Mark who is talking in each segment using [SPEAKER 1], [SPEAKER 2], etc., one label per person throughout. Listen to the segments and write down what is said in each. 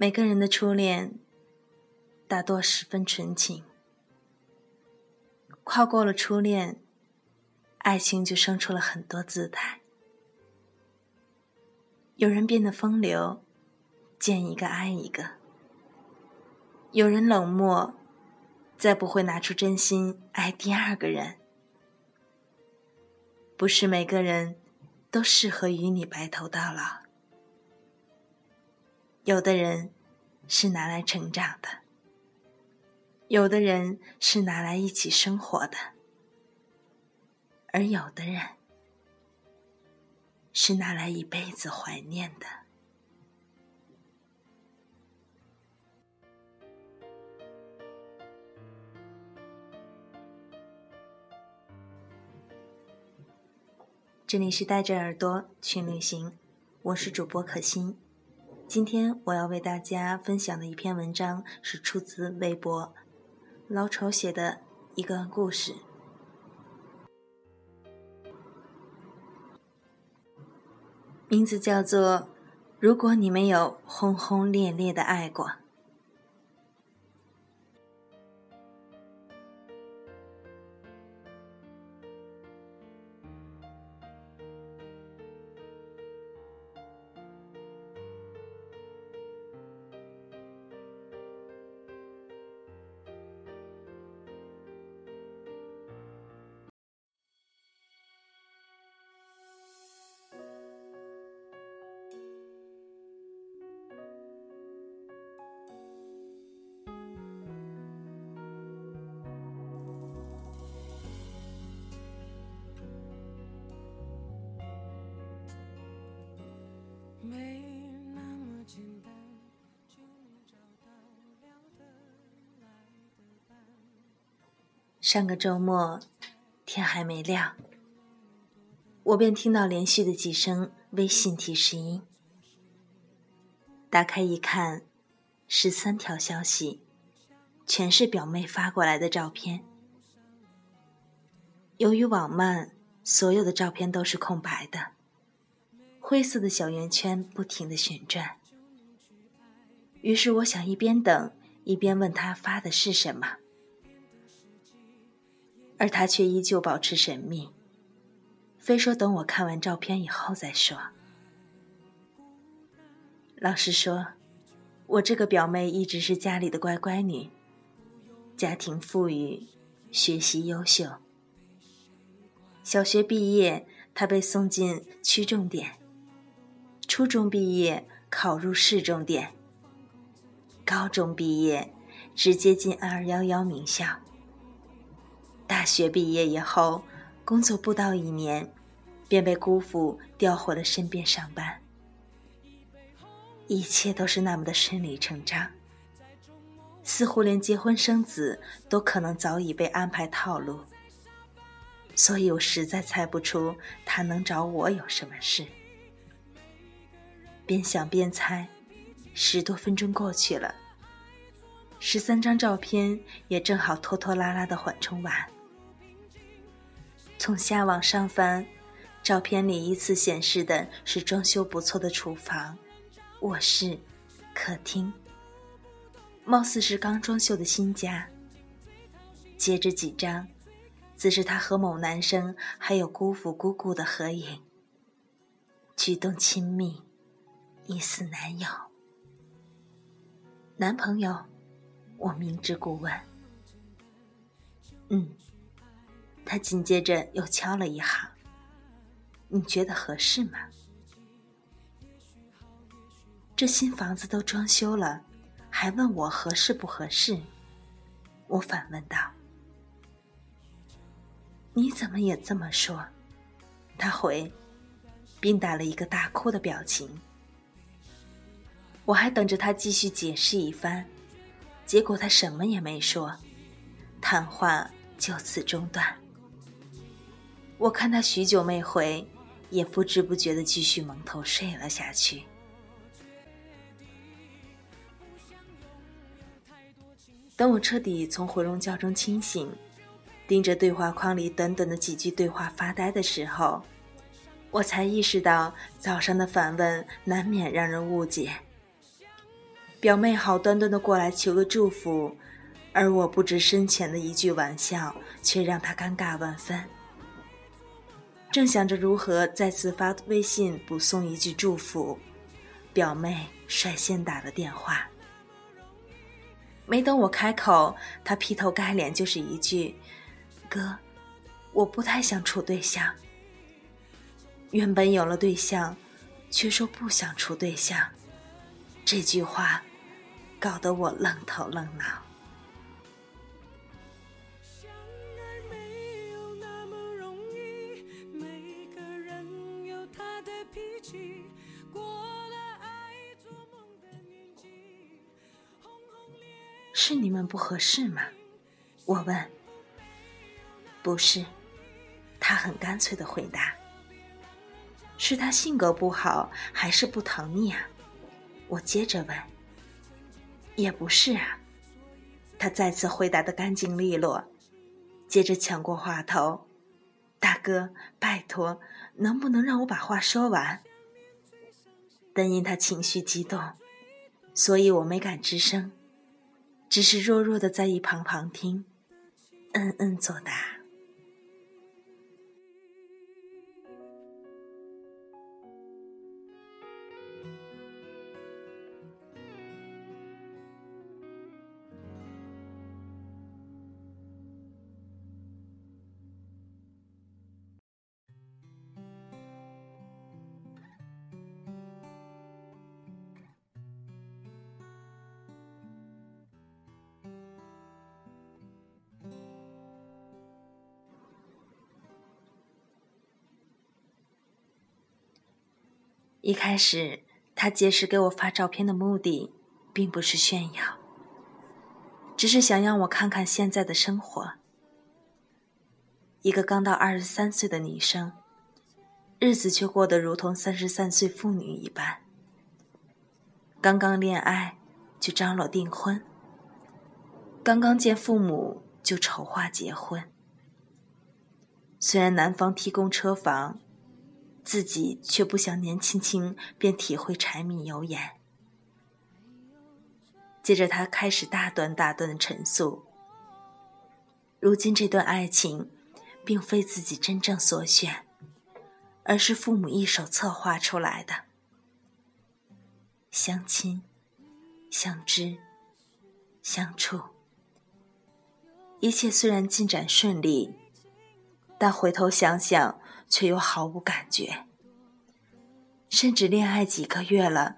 [SPEAKER 1] 每个人的初恋大多十分纯情，跨过了初恋，爱情就生出了很多姿态。有人变得风流，见一个爱一个；有人冷漠，再不会拿出真心爱第二个人。不是每个人都适合与你白头到老。有的人是拿来成长的，有的人是拿来一起生活的，而有的人是拿来一辈子怀念的。这里是带着耳朵去旅行，我是主播可心。今天我要为大家分享的一篇文章是出自微博老丑写的一个故事，名字叫做《如果你没有轰轰烈烈的爱过》。上个周末，天还没亮，我便听到连续的几声微信提示音。打开一看，十三条消息，全是表妹发过来的照片。由于网慢，所有的照片都是空白的，灰色的小圆圈不停的旋转。于是我想一边等，一边问他发的是什么。而他却依旧保持神秘，非说等我看完照片以后再说。老实说，我这个表妹一直是家里的乖乖女，家庭富裕，学习优秀。小学毕业，她被送进区重点；初中毕业，考入市重点；高中毕业，直接进二幺幺名校。大学毕业以后，工作不到一年，便被姑父调回了身边上班。一切都是那么的顺理成章，似乎连结婚生子都可能早已被安排套路。所以我实在猜不出他能找我有什么事。边想边猜，十多分钟过去了，十三张照片也正好拖拖拉拉的缓冲完。从下往上翻，照片里依次显示的是装修不错的厨房、卧室、客厅，貌似是刚装修的新家。接着几张，则是他和某男生还有姑父姑姑的合影，举动亲密，疑似男友、男朋友。我明知故问，嗯。他紧接着又敲了一行：“你觉得合适吗？这新房子都装修了，还问我合适不合适？”我反问道：“你怎么也这么说？”他回，并打了一个大哭的表情。我还等着他继续解释一番，结果他什么也没说，谈话就此中断。我看他许久没回，也不知不觉的继续蒙头睡了下去。等我彻底从回笼觉中清醒，盯着对话框里短短的几句对话发呆的时候，我才意识到早上的反问难免让人误解。表妹好端端的过来求个祝福，而我不知深浅的一句玩笑，却让她尴尬万分。正想着如何再次发微信补送一句祝福，表妹率先打了电话。没等我开口，她劈头盖脸就是一句：“哥，我不太想处对象。”原本有了对象，却说不想处对象，这句话搞得我愣头愣脑。是你们不合适吗？我问。不是，他很干脆的回答。是他性格不好，还是不疼你啊？我接着问。也不是啊，他再次回答的干净利落，接着抢过话头：“大哥，拜托，能不能让我把话说完？”但因他情绪激动，所以我没敢吱声，只是弱弱的在一旁旁听，嗯嗯作答。一开始，他解释给我发照片的目的，并不是炫耀，只是想让我看看现在的生活。一个刚到二十三岁的女生，日子却过得如同三十三岁妇女一般。刚刚恋爱就张罗订婚，刚刚见父母就筹划结婚。虽然男方提供车房。自己却不想年轻轻便体会柴米油盐。接着，他开始大段大段的陈述。如今这段爱情，并非自己真正所选，而是父母一手策划出来的。相亲、相知、相处，一切虽然进展顺利，但回头想想。却又毫无感觉，甚至恋爱几个月了，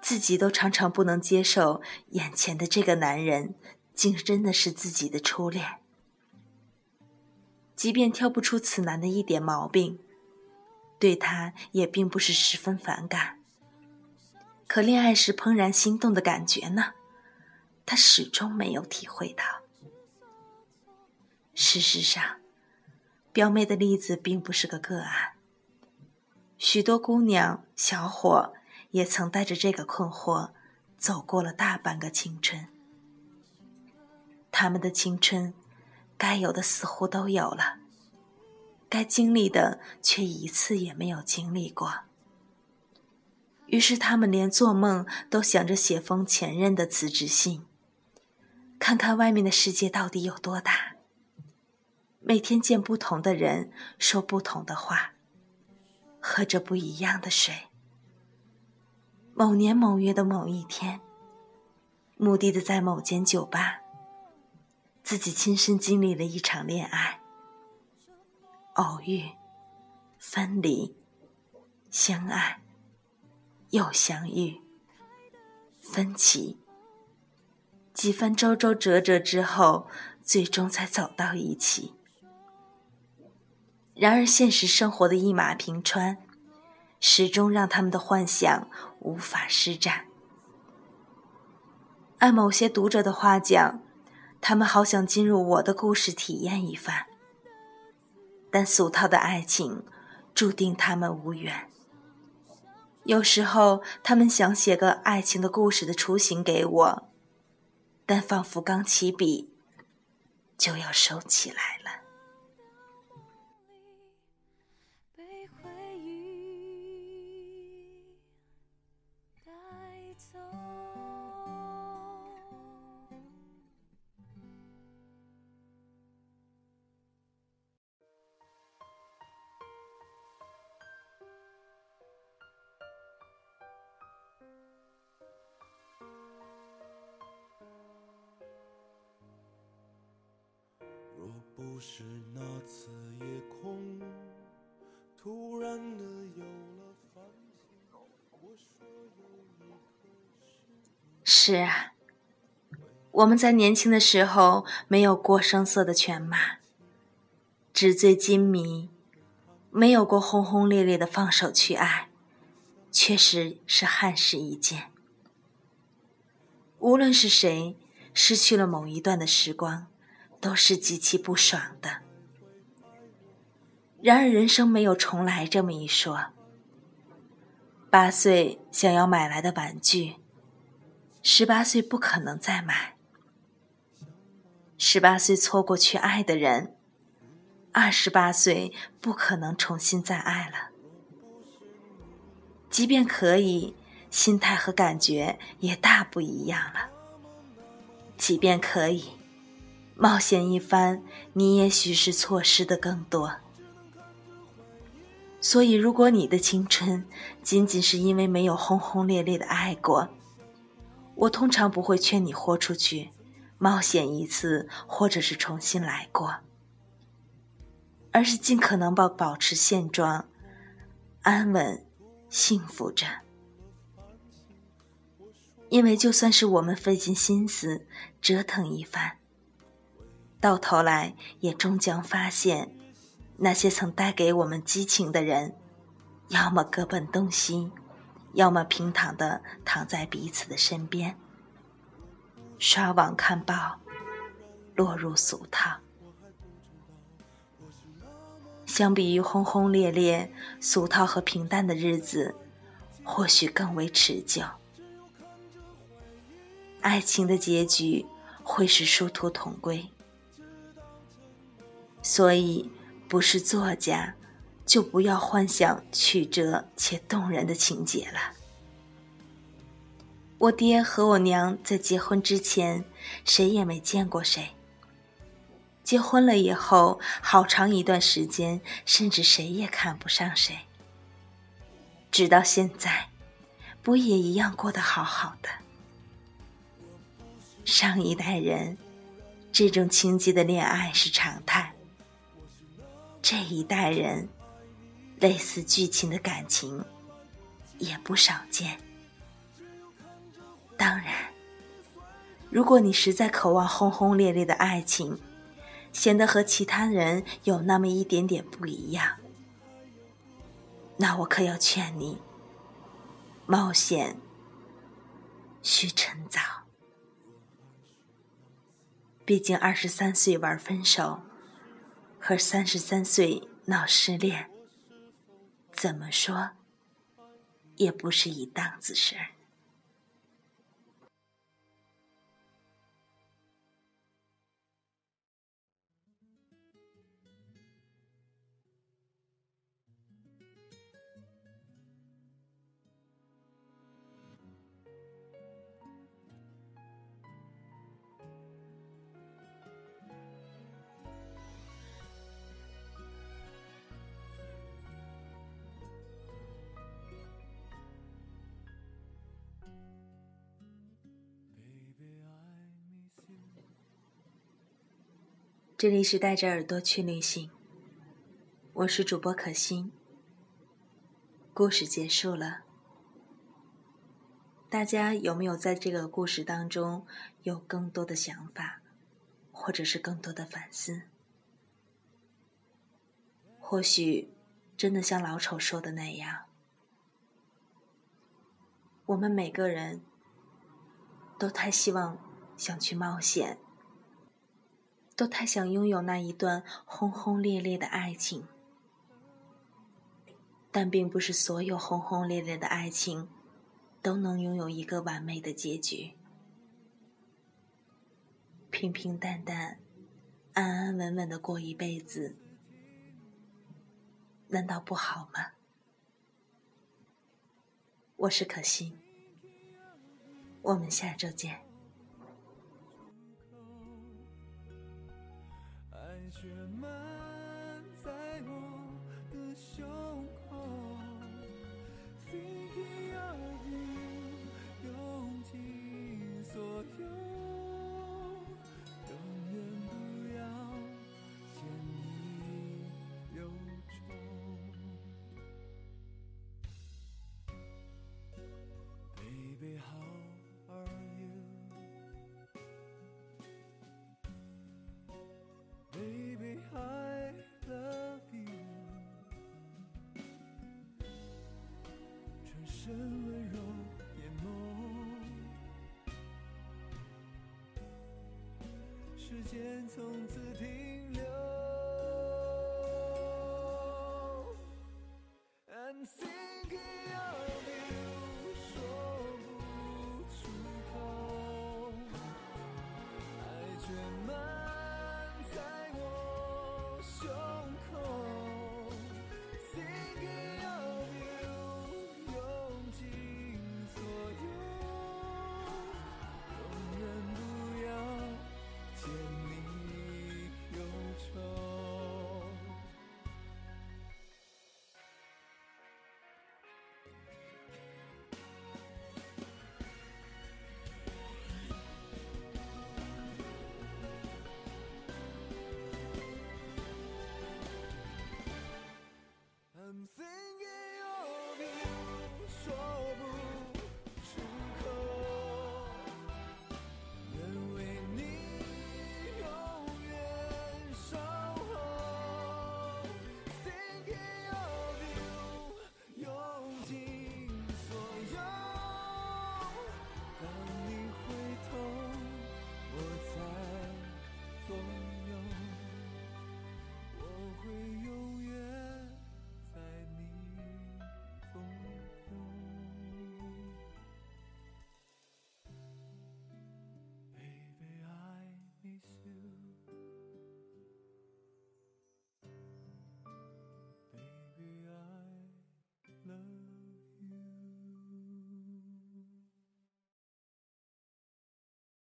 [SPEAKER 1] 自己都常常不能接受眼前的这个男人，竟真的是自己的初恋。即便挑不出此男的一点毛病，对他也并不是十分反感。可恋爱时怦然心动的感觉呢？他始终没有体会到。事实上。表妹的例子并不是个个案，许多姑娘、小伙也曾带着这个困惑走过了大半个青春。他们的青春，该有的似乎都有了，该经历的却一次也没有经历过。于是他们连做梦都想着写封前任的辞职信，看看外面的世界到底有多大。每天见不同的人，说不同的话，喝着不一样的水。某年某月的某一天，目的的在某间酒吧，自己亲身经历了一场恋爱。偶遇，分离，相爱，又相遇，分歧。几番周周折折之后，最终才走到一起。然而，现实生活的一马平川，始终让他们的幻想无法施展。按某些读者的话讲，他们好想进入我的故事体验一番。但俗套的爱情，注定他们无缘。有时候，他们想写个爱情的故事的雏形给我，但仿佛刚起笔，就要收起来了。
[SPEAKER 2] 是那次夜空突然的有了。
[SPEAKER 1] 是啊，我们在年轻的时候没有过声色的犬马，纸醉金迷，没有过轰轰烈烈的放手去爱，确实是憾事一件。无论是谁失去了某一段的时光，都是极其不爽的。然而，人生没有重来这么一说。八岁想要买来的玩具，十八岁不可能再买；十八岁错过去爱的人，二十八岁不可能重新再爱了。即便可以。心态和感觉也大不一样了。即便可以冒险一番，你也许是错失的更多。所以，如果你的青春仅仅是因为没有轰轰烈烈的爱过，我通常不会劝你豁出去，冒险一次，或者是重新来过，而是尽可能保保持现状，安稳幸福着。因为就算是我们费尽心思折腾一番，到头来也终将发现，那些曾带给我们激情的人，要么各奔东西，要么平躺的躺在彼此的身边，刷网看报，落入俗套。相比于轰轰烈烈、俗套和平淡的日子，或许更为持久。爱情的结局会是殊途同归，所以不是作家，就不要幻想曲折且动人的情节了。我爹和我娘在结婚之前，谁也没见过谁；结婚了以后，好长一段时间，甚至谁也看不上谁。直到现在，不也一样过得好好的？上一代人，这种情节的恋爱是常态；这一代人，类似剧情的感情也不少见。当然，如果你实在渴望轰轰烈烈的爱情，显得和其他人有那么一点点不一样，那我可要劝你：冒险需趁早。毕竟，二十三岁玩分手，和三十三岁闹失恋，怎么说，也不是一档子事儿。这里是带着耳朵去旅行，我是主播可心。故事结束了，大家有没有在这个故事当中有更多的想法，或者是更多的反思？或许真的像老丑说的那样，我们每个人都太希望想去冒险。都太想拥有那一段轰轰烈烈的爱情，但并不是所有轰轰烈烈的爱情都能拥有一个完美的结局。平平淡淡、安安稳稳的过一辈子，难道不好吗？我是可心，我们下周见。真温柔眼眸
[SPEAKER 2] 时间从此停